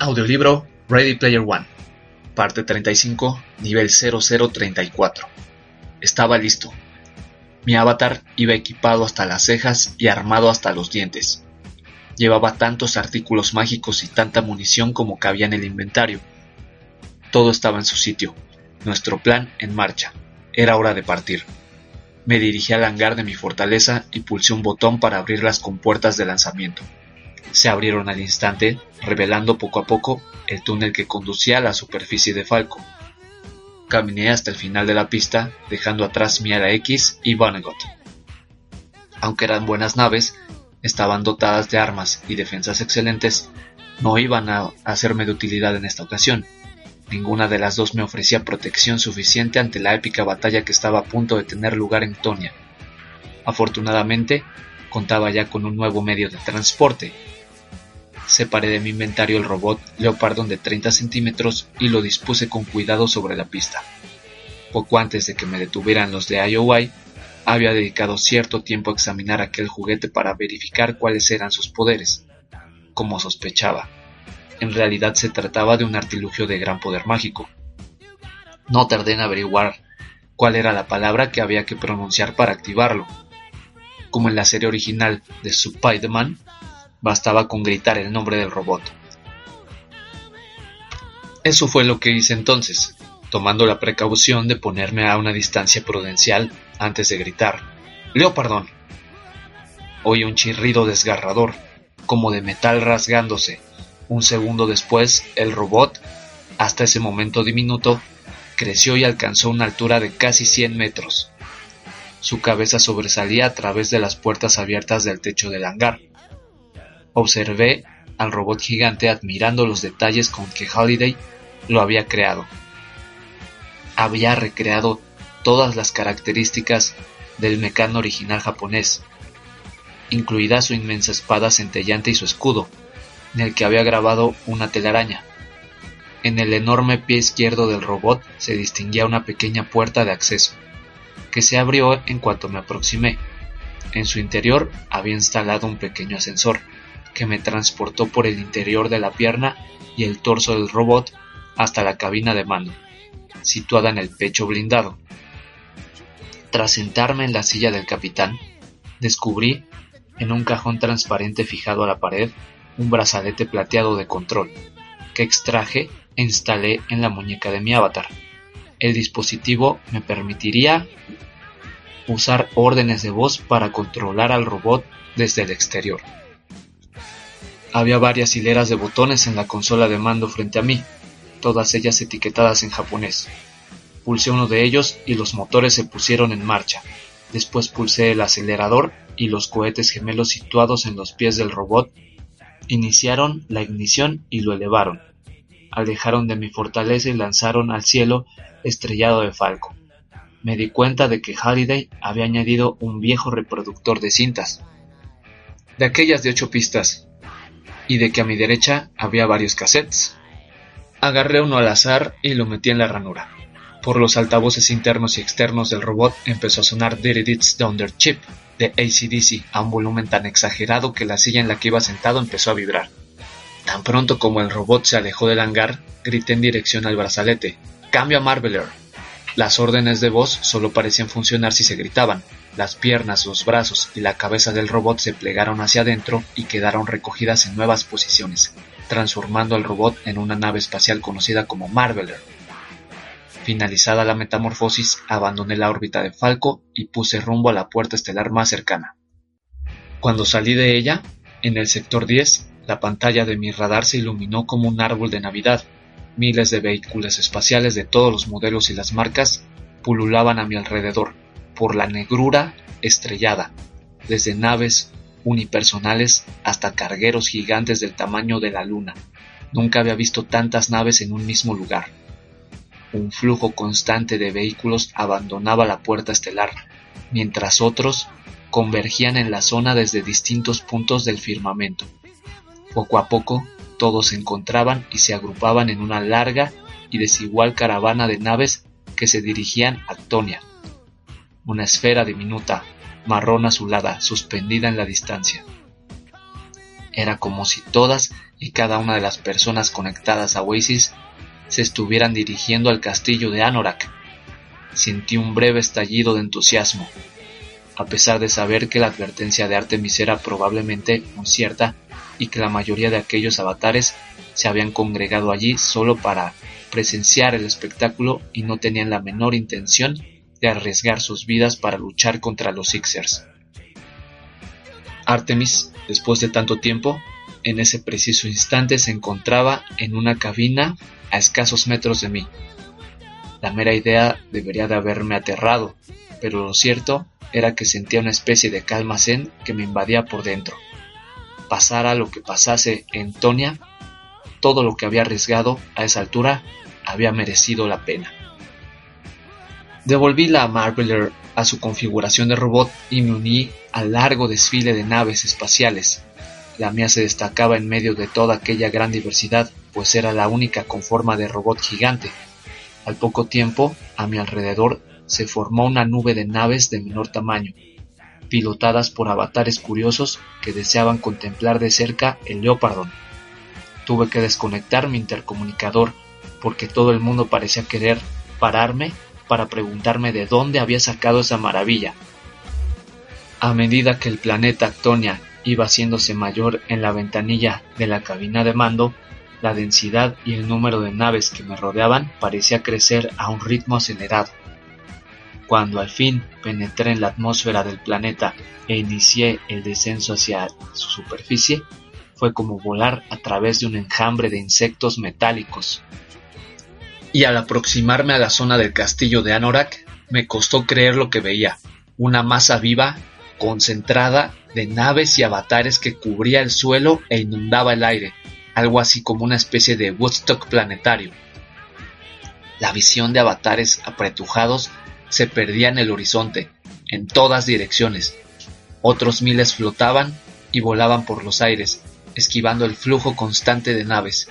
Audiolibro Ready Player One, parte 35, nivel 0034. Estaba listo. Mi avatar iba equipado hasta las cejas y armado hasta los dientes. Llevaba tantos artículos mágicos y tanta munición como cabía en el inventario. Todo estaba en su sitio, nuestro plan en marcha. Era hora de partir. Me dirigí al hangar de mi fortaleza y pulsé un botón para abrir las compuertas de lanzamiento se abrieron al instante, revelando poco a poco el túnel que conducía a la superficie de Falco. Caminé hasta el final de la pista, dejando atrás mi ala X y Vonnegut. Aunque eran buenas naves, estaban dotadas de armas y defensas excelentes, no iban a hacerme de utilidad en esta ocasión. Ninguna de las dos me ofrecía protección suficiente ante la épica batalla que estaba a punto de tener lugar en Tonia. Afortunadamente, contaba ya con un nuevo medio de transporte, Separé de mi inventario el robot Leopardon de 30 centímetros y lo dispuse con cuidado sobre la pista. Poco antes de que me detuvieran los de IOI, había dedicado cierto tiempo a examinar aquel juguete para verificar cuáles eran sus poderes. Como sospechaba, en realidad se trataba de un artilugio de gran poder mágico. No tardé en averiguar cuál era la palabra que había que pronunciar para activarlo. Como en la serie original de Spider-Man, Bastaba con gritar el nombre del robot. Eso fue lo que hice entonces, tomando la precaución de ponerme a una distancia prudencial antes de gritar. Leo perdón. Oí un chirrido desgarrador, como de metal rasgándose. Un segundo después, el robot, hasta ese momento diminuto, creció y alcanzó una altura de casi 100 metros. Su cabeza sobresalía a través de las puertas abiertas del techo del hangar. Observé al robot gigante admirando los detalles con que Halliday lo había creado. Había recreado todas las características del mecano original japonés, incluida su inmensa espada centellante y su escudo, en el que había grabado una telaraña. En el enorme pie izquierdo del robot se distinguía una pequeña puerta de acceso, que se abrió en cuanto me aproximé. En su interior había instalado un pequeño ascensor que me transportó por el interior de la pierna y el torso del robot hasta la cabina de mando, situada en el pecho blindado. Tras sentarme en la silla del capitán, descubrí, en un cajón transparente fijado a la pared, un brazalete plateado de control, que extraje e instalé en la muñeca de mi avatar. El dispositivo me permitiría usar órdenes de voz para controlar al robot desde el exterior. Había varias hileras de botones en la consola de mando frente a mí, todas ellas etiquetadas en japonés. Pulsé uno de ellos y los motores se pusieron en marcha. Después pulsé el acelerador y los cohetes gemelos situados en los pies del robot iniciaron la ignición y lo elevaron. Alejaron de mi fortaleza y lanzaron al cielo estrellado de Falco. Me di cuenta de que Halliday había añadido un viejo reproductor de cintas. De aquellas de ocho pistas, y de que a mi derecha había varios cassettes. Agarré uno al azar y lo metí en la ranura. Por los altavoces internos y externos del robot empezó a sonar Did It's Their Chip de ACDC a un volumen tan exagerado que la silla en la que iba sentado empezó a vibrar. Tan pronto como el robot se alejó del hangar, grité en dirección al brazalete. ¡Cambio a Marveler! Las órdenes de voz solo parecían funcionar si se gritaban, las piernas, los brazos y la cabeza del robot se plegaron hacia adentro y quedaron recogidas en nuevas posiciones, transformando al robot en una nave espacial conocida como Marveler. Finalizada la metamorfosis, abandoné la órbita de Falco y puse rumbo a la puerta estelar más cercana. Cuando salí de ella, en el sector 10, la pantalla de mi radar se iluminó como un árbol de Navidad. Miles de vehículos espaciales de todos los modelos y las marcas pululaban a mi alrededor, por la negrura estrellada, desde naves unipersonales hasta cargueros gigantes del tamaño de la luna. Nunca había visto tantas naves en un mismo lugar. Un flujo constante de vehículos abandonaba la puerta estelar, mientras otros convergían en la zona desde distintos puntos del firmamento. Poco a poco, todos se encontraban y se agrupaban en una larga y desigual caravana de naves que se dirigían a Tonia, una esfera diminuta, marrón azulada, suspendida en la distancia. Era como si todas y cada una de las personas conectadas a Oasis se estuvieran dirigiendo al castillo de Anorak. Sentí un breve estallido de entusiasmo. A pesar de saber que la advertencia de Artemis era probablemente incierta y que la mayoría de aquellos avatares se habían congregado allí solo para presenciar el espectáculo y no tenían la menor intención de arriesgar sus vidas para luchar contra los Sixers. Artemis, después de tanto tiempo, en ese preciso instante se encontraba en una cabina a escasos metros de mí. La mera idea debería de haberme aterrado, pero lo cierto era que sentía una especie de calma zen que me invadía por dentro. Pasara lo que pasase en Tonia, todo lo que había arriesgado a esa altura había merecido la pena. Devolví la Marveler a su configuración de robot y me uní al largo desfile de naves espaciales. La mía se destacaba en medio de toda aquella gran diversidad, pues era la única con forma de robot gigante. Al poco tiempo, a mi alrededor se formó una nube de naves de menor tamaño, pilotadas por avatares curiosos que deseaban contemplar de cerca el Leopardon. Tuve que desconectar mi intercomunicador porque todo el mundo parecía querer pararme para preguntarme de dónde había sacado esa maravilla. A medida que el planeta Actonia iba haciéndose mayor en la ventanilla de la cabina de mando, la densidad y el número de naves que me rodeaban parecía crecer a un ritmo acelerado. Cuando al fin penetré en la atmósfera del planeta e inicié el descenso hacia su superficie, fue como volar a través de un enjambre de insectos metálicos y al aproximarme a la zona del castillo de Anorak, me costó creer lo que veía, una masa viva, concentrada, de naves y avatares que cubría el suelo e inundaba el aire, algo así como una especie de Woodstock planetario. La visión de avatares apretujados se perdía en el horizonte, en todas direcciones. Otros miles flotaban y volaban por los aires, esquivando el flujo constante de naves,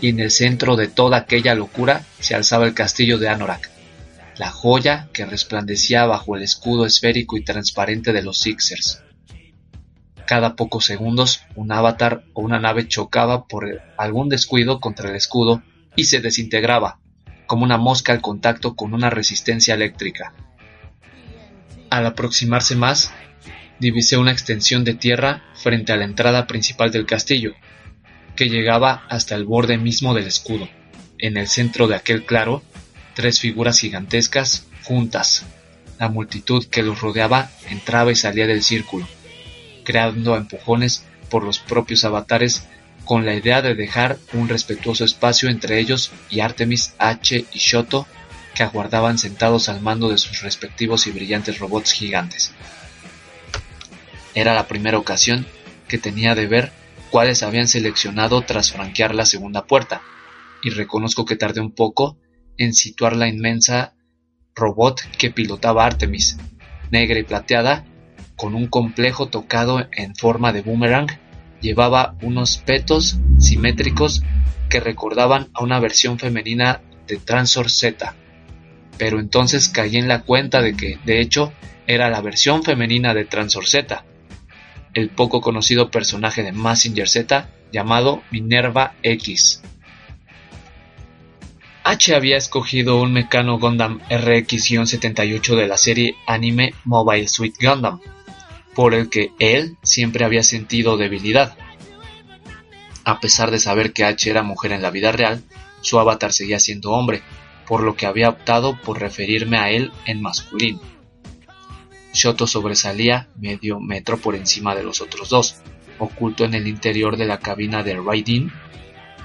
y en el centro de toda aquella locura se alzaba el castillo de Anorak, la joya que resplandecía bajo el escudo esférico y transparente de los Sixers. Cada pocos segundos un avatar o una nave chocaba por algún descuido contra el escudo y se desintegraba, como una mosca al contacto con una resistencia eléctrica. Al aproximarse más, divisé una extensión de tierra frente a la entrada principal del castillo, que llegaba hasta el borde mismo del escudo. En el centro de aquel claro, tres figuras gigantescas juntas. La multitud que los rodeaba entraba y salía del círculo, creando empujones por los propios avatares con la idea de dejar un respetuoso espacio entre ellos y Artemis, H y Shoto, que aguardaban sentados al mando de sus respectivos y brillantes robots gigantes. Era la primera ocasión que tenía de ver habían seleccionado tras franquear la segunda puerta, y reconozco que tardé un poco en situar la inmensa robot que pilotaba Artemis, negra y plateada, con un complejo tocado en forma de boomerang, llevaba unos petos simétricos que recordaban a una versión femenina de Transor Z. Pero entonces caí en la cuenta de que, de hecho, era la versión femenina de Transor Z, el poco conocido personaje de Massinger Z llamado Minerva X. H había escogido un Mecano Gundam RX-78 de la serie anime Mobile Suit Gundam, por el que él siempre había sentido debilidad. A pesar de saber que H era mujer en la vida real, su avatar seguía siendo hombre, por lo que había optado por referirme a él en masculino. Shoto sobresalía medio metro por encima de los otros dos, oculto en el interior de la cabina de Raidin,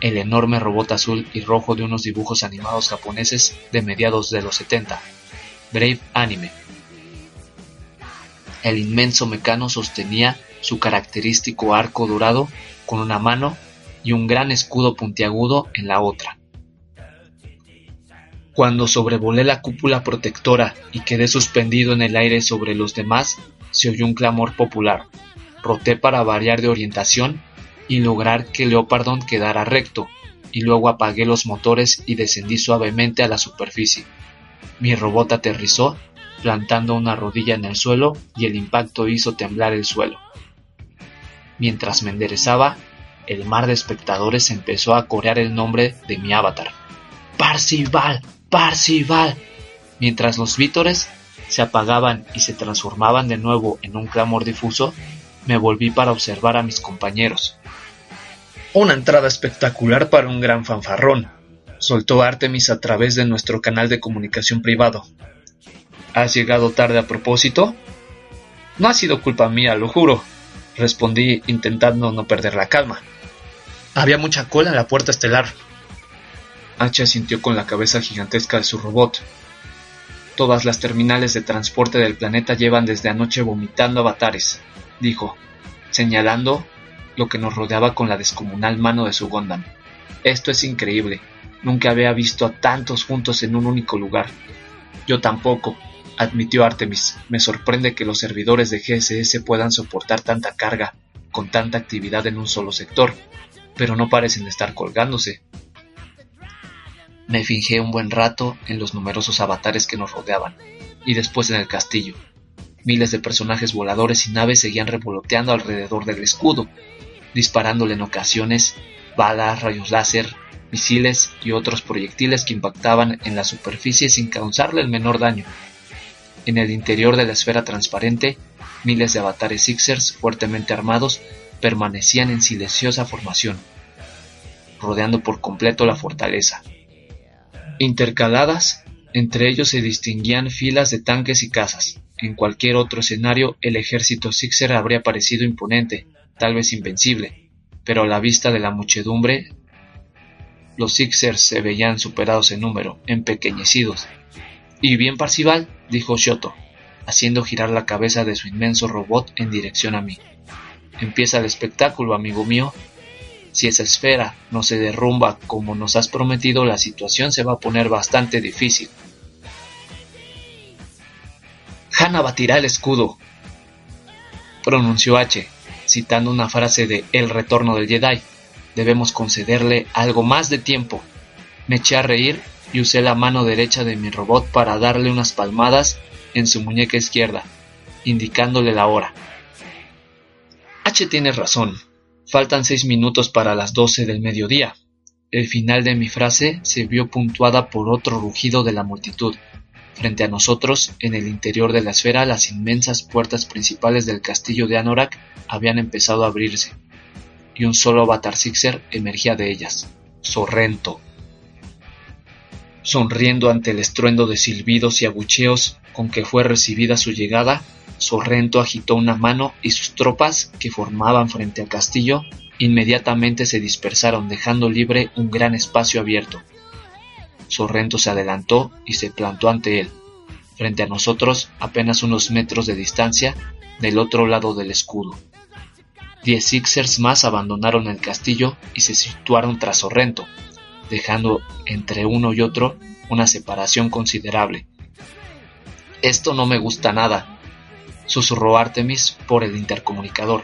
el enorme robot azul y rojo de unos dibujos animados japoneses de mediados de los 70, Brave Anime. El inmenso mecano sostenía su característico arco dorado con una mano y un gran escudo puntiagudo en la otra. Cuando sobrevolé la cúpula protectora y quedé suspendido en el aire sobre los demás, se oyó un clamor popular. Roté para variar de orientación y lograr que Leopardon quedara recto, y luego apagué los motores y descendí suavemente a la superficie. Mi robot aterrizó, plantando una rodilla en el suelo y el impacto hizo temblar el suelo. Mientras me enderezaba, el mar de espectadores empezó a corear el nombre de mi avatar. Parcival, Parcival. Mientras los vítores se apagaban y se transformaban de nuevo en un clamor difuso, me volví para observar a mis compañeros. Una entrada espectacular para un gran fanfarrón, soltó Artemis a través de nuestro canal de comunicación privado. ¿Has llegado tarde a propósito? No ha sido culpa mía, lo juro, respondí intentando no perder la calma. Había mucha cola en la puerta estelar. H sintió con la cabeza gigantesca de su robot. Todas las terminales de transporte del planeta llevan desde anoche vomitando avatares, dijo, señalando lo que nos rodeaba con la descomunal mano de su Gondam. Esto es increíble. Nunca había visto a tantos juntos en un único lugar. Yo tampoco, admitió Artemis. Me sorprende que los servidores de GSS puedan soportar tanta carga, con tanta actividad en un solo sector, pero no parecen estar colgándose. Me fingé un buen rato en los numerosos avatares que nos rodeaban, y después en el castillo. Miles de personajes voladores y naves seguían revoloteando alrededor del escudo, disparándole en ocasiones balas, rayos láser, misiles y otros proyectiles que impactaban en la superficie sin causarle el menor daño. En el interior de la esfera transparente, miles de avatares Sixers fuertemente armados permanecían en silenciosa formación, rodeando por completo la fortaleza. Intercaladas, entre ellos se distinguían filas de tanques y cazas. En cualquier otro escenario, el ejército Sixer habría parecido imponente, tal vez invencible, pero a la vista de la muchedumbre, los Sixers se veían superados en número, empequeñecidos. Y bien Parcival, dijo Shoto, haciendo girar la cabeza de su inmenso robot en dirección a mí. Empieza el espectáculo, amigo mío. Si esa esfera no se derrumba como nos has prometido, la situación se va a poner bastante difícil. Hanna batirá el escudo, pronunció H, citando una frase de El retorno del Jedi. Debemos concederle algo más de tiempo. Me eché a reír y usé la mano derecha de mi robot para darle unas palmadas en su muñeca izquierda, indicándole la hora. H tiene razón. Faltan seis minutos para las doce del mediodía. El final de mi frase se vio puntuada por otro rugido de la multitud. Frente a nosotros, en el interior de la esfera, las inmensas puertas principales del castillo de Anorak habían empezado a abrirse, y un solo avatar Sixer emergía de ellas, Sorrento. Sonriendo ante el estruendo de silbidos y abucheos con que fue recibida su llegada, Sorrento agitó una mano y sus tropas, que formaban frente al castillo, inmediatamente se dispersaron dejando libre un gran espacio abierto. Sorrento se adelantó y se plantó ante él, frente a nosotros apenas unos metros de distancia, del otro lado del escudo. Diez Sixers más abandonaron el castillo y se situaron tras Sorrento, dejando entre uno y otro una separación considerable. Esto no me gusta nada, susurró Artemis por el intercomunicador.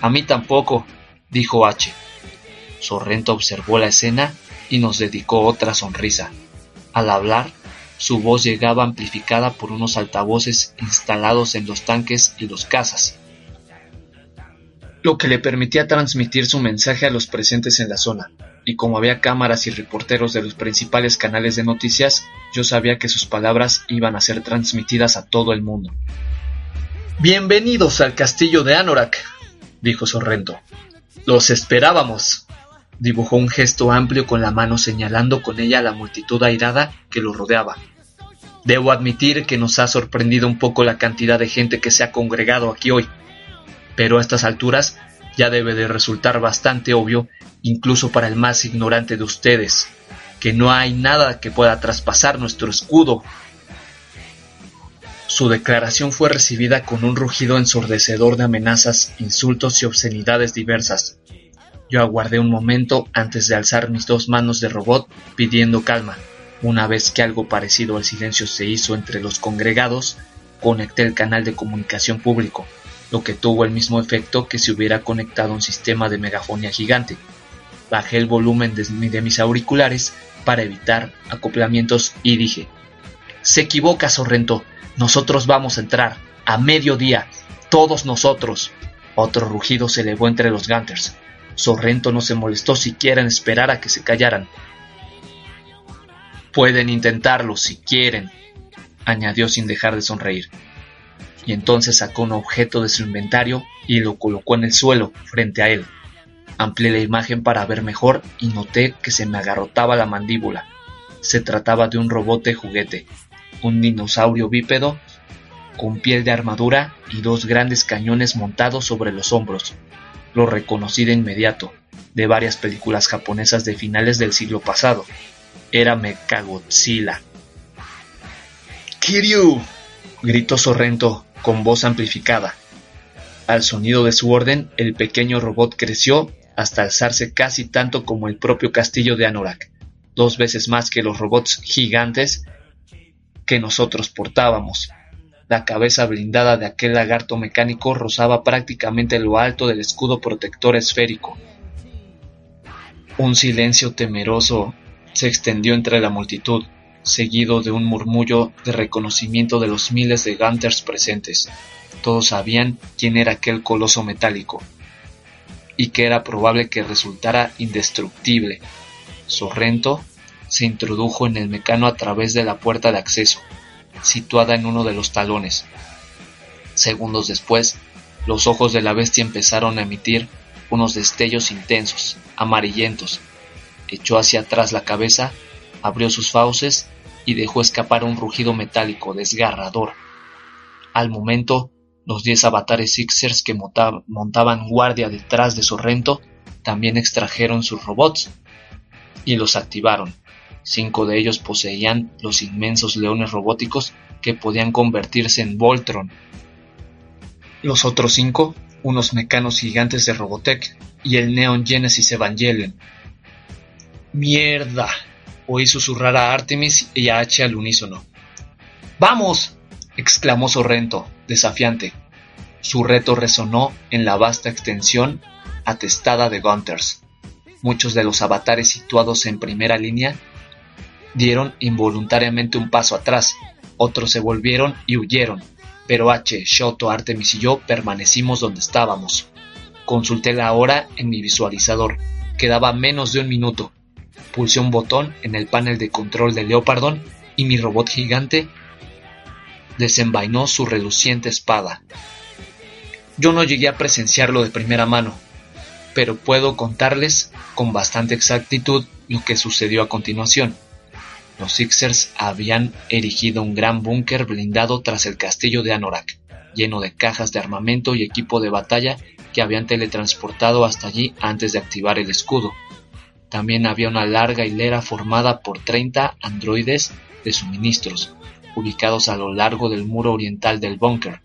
A mí tampoco, dijo H. Sorrento observó la escena y nos dedicó otra sonrisa. Al hablar, su voz llegaba amplificada por unos altavoces instalados en los tanques y los cazas, lo que le permitía transmitir su mensaje a los presentes en la zona. Y como había cámaras y reporteros de los principales canales de noticias, yo sabía que sus palabras iban a ser transmitidas a todo el mundo. Bienvenidos al castillo de Anorak, dijo Sorrento. Los esperábamos. Dibujó un gesto amplio con la mano señalando con ella a la multitud airada que lo rodeaba. Debo admitir que nos ha sorprendido un poco la cantidad de gente que se ha congregado aquí hoy, pero a estas alturas ya debe de resultar bastante obvio, incluso para el más ignorante de ustedes, que no hay nada que pueda traspasar nuestro escudo. Su declaración fue recibida con un rugido ensordecedor de amenazas, insultos y obscenidades diversas. Yo aguardé un momento antes de alzar mis dos manos de robot pidiendo calma. Una vez que algo parecido al silencio se hizo entre los congregados, conecté el canal de comunicación público, lo que tuvo el mismo efecto que si hubiera conectado un sistema de megafonía gigante. Bajé el volumen de, mis auriculares para evitar acoplamientos y dije, se equivoca Sorrento, nosotros vamos a entrar, a mediodía, todos nosotros. Otro rugido se elevó entre los Gunters. Sorrento no se molestó siquiera en esperar a que se callaran. Pueden intentarlo si quieren, añadió sin dejar de sonreír. Y entonces sacó un objeto de su inventario y lo colocó en el suelo, frente a él. Amplié la imagen para ver mejor y noté que se me agarrotaba la mandíbula. Se trataba de un robot de juguete, un dinosaurio bípedo con piel de armadura y dos grandes cañones montados sobre los hombros. Lo reconocí de inmediato, de varias películas japonesas de finales del siglo pasado. Era Mechagodzilla. Kiryu, gritó Sorrento con voz amplificada. Al sonido de su orden, el pequeño robot creció hasta alzarse casi tanto como el propio castillo de Anorak, dos veces más que los robots gigantes que nosotros portábamos. La cabeza blindada de aquel lagarto mecánico rozaba prácticamente lo alto del escudo protector esférico. Un silencio temeroso se extendió entre la multitud, seguido de un murmullo de reconocimiento de los miles de Gunters presentes. Todos sabían quién era aquel coloso metálico, y que era probable que resultara indestructible. Sorrento se introdujo en el mecano a través de la puerta de acceso, situada en uno de los talones. Segundos después, los ojos de la bestia empezaron a emitir unos destellos intensos, amarillentos. Echó hacia atrás la cabeza, abrió sus fauces y dejó escapar un rugido metálico desgarrador. Al momento, los diez avatares Sixers que montaban guardia detrás de Sorrento también extrajeron sus robots y los activaron. Cinco de ellos poseían los inmensos leones robóticos que podían convertirse en Voltron. Los otros cinco, unos mecanos gigantes de Robotech y el Neon Genesis Evangelion. ¡Mierda! Oí susurrar a Artemis y a H al unísono. ¡Vamos! exclamó Sorrento, desafiante. Su reto resonó en la vasta extensión atestada de Gunters. Muchos de los avatares situados en primera línea dieron involuntariamente un paso atrás, otros se volvieron y huyeron, pero H, Shoto, Artemis y yo permanecimos donde estábamos. Consulté la hora en mi visualizador. Quedaba menos de un minuto. Pulsé un botón en el panel de control de Leopardon y mi robot gigante desenvainó su reluciente espada. Yo no llegué a presenciarlo de primera mano, pero puedo contarles con bastante exactitud lo que sucedió a continuación. Los Sixers habían erigido un gran búnker blindado tras el castillo de Anorak, lleno de cajas de armamento y equipo de batalla que habían teletransportado hasta allí antes de activar el escudo. También había una larga hilera formada por 30 androides de suministros, ubicados a lo largo del muro oriental del búnker.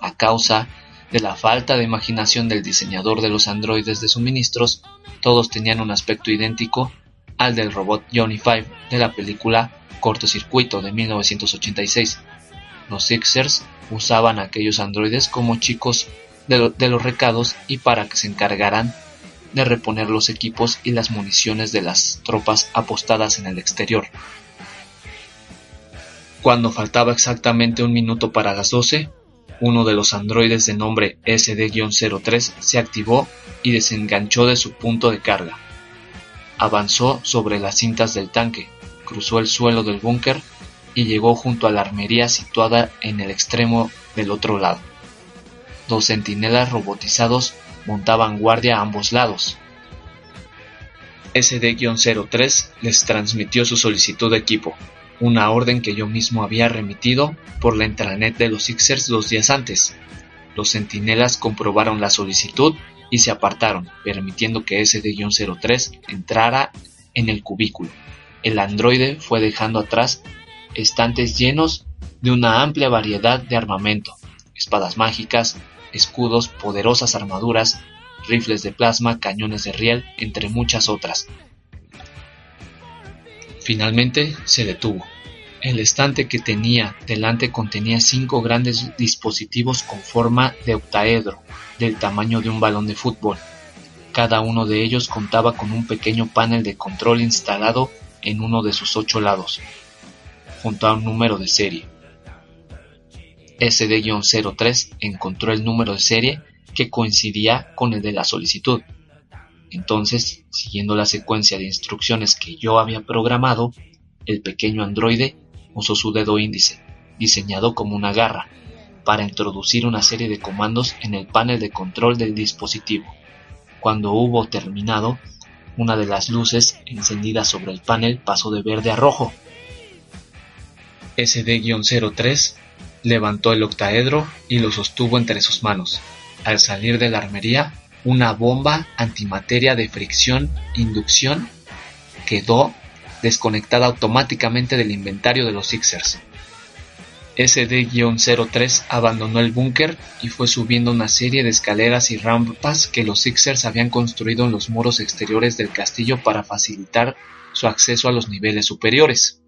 A causa de la falta de imaginación del diseñador de los androides de suministros, todos tenían un aspecto idéntico al del robot Johnny Five de la película Cortocircuito de 1986. Los Sixers usaban a aquellos androides como chicos de, de, los recados y para que se encargaran de reponer los equipos y las municiones de las tropas apostadas en el exterior. Cuando faltaba exactamente un minuto para las 12, uno de los androides de nombre SD-03 se activó y desenganchó de su punto de carga. Avanzó sobre las cintas del tanque, cruzó el suelo del búnker y llegó junto a la armería situada en el extremo del otro lado. Dos centinelas robotizados montaban guardia a ambos lados. SD-03 les transmitió su solicitud de equipo, una orden que yo mismo había remitido por la intranet de los Sixers dos días antes. Los centinelas comprobaron la solicitud y se apartaron, permitiendo que SD-03 entrara en el cubículo. El androide fue dejando atrás estantes llenos de una amplia variedad de armamento, espadas mágicas, escudos, poderosas armaduras, rifles de plasma, cañones de riel, entre muchas otras, Finalmente se detuvo. El estante que tenía delante contenía cinco grandes dispositivos con forma de octaedro, del tamaño de un balón de fútbol. Cada uno de ellos contaba con un pequeño panel de control instalado en uno de sus ocho lados, junto a un número de serie. SD-03 encontró el número de serie que coincidía con el de la solicitud. Entonces, siguiendo la secuencia de instrucciones que yo había programado, el pequeño androide usó su dedo índice, diseñado como una garra, para introducir una serie de comandos en el panel de control del dispositivo. Cuando hubo terminado, una de las luces encendidas sobre el panel pasó de verde a rojo. SD-03 levantó el octaedro y lo sostuvo entre sus manos. Al salir de la armería, una bomba antimateria de fricción-inducción quedó desconectada automáticamente del inventario de los Sixers. SD-03 abandonó el búnker y fue subiendo una serie de escaleras y rampas que los Sixers habían construido en los muros exteriores del castillo para facilitar su acceso a los niveles superiores.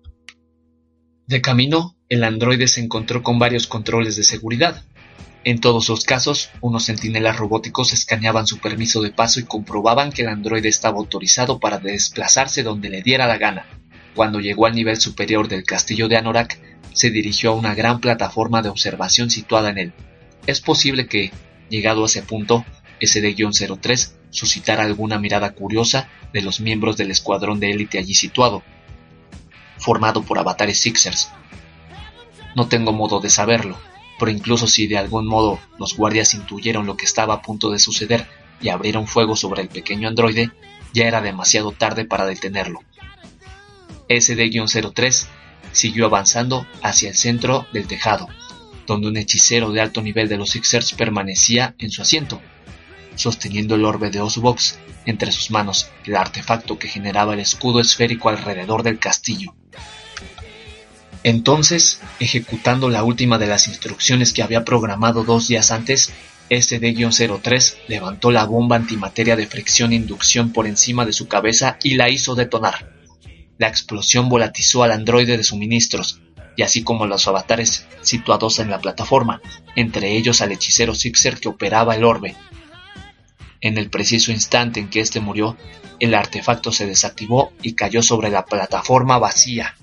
De camino, el androide se encontró con varios controles de seguridad. En todos los casos, unos centinelas robóticos escaneaban su permiso de paso y comprobaban que el androide estaba autorizado para desplazarse donde le diera la gana. Cuando llegó al nivel superior del castillo de Anorak, se dirigió a una gran plataforma de observación situada en él. Es posible que, llegado a ese punto, SD-03 suscitara alguna mirada curiosa de los miembros del escuadrón de élite allí situado, formado por avatares Sixers. No tengo modo de saberlo, pero incluso si de algún modo los guardias intuyeron lo que estaba a punto de suceder y abrieron fuego sobre el pequeño androide, ya era demasiado tarde para detenerlo. SD-03 siguió avanzando hacia el centro del tejado, donde un hechicero de alto nivel de los Sixers permanecía en su asiento, sosteniendo el orbe de Osbox entre sus manos, el artefacto que generaba el escudo esférico alrededor del castillo. Entonces, ejecutando la última de las instrucciones que había programado dos días antes, SD-03 levantó la bomba antimateria de fricción-inducción por encima de su cabeza y la hizo detonar. La explosión volatizó al androide de suministros, y así como los avatares situados en la plataforma, entre ellos al hechicero Sixer que operaba el orbe. En el preciso instante en que éste murió, el artefacto se desactivó y cayó sobre la plataforma vacía.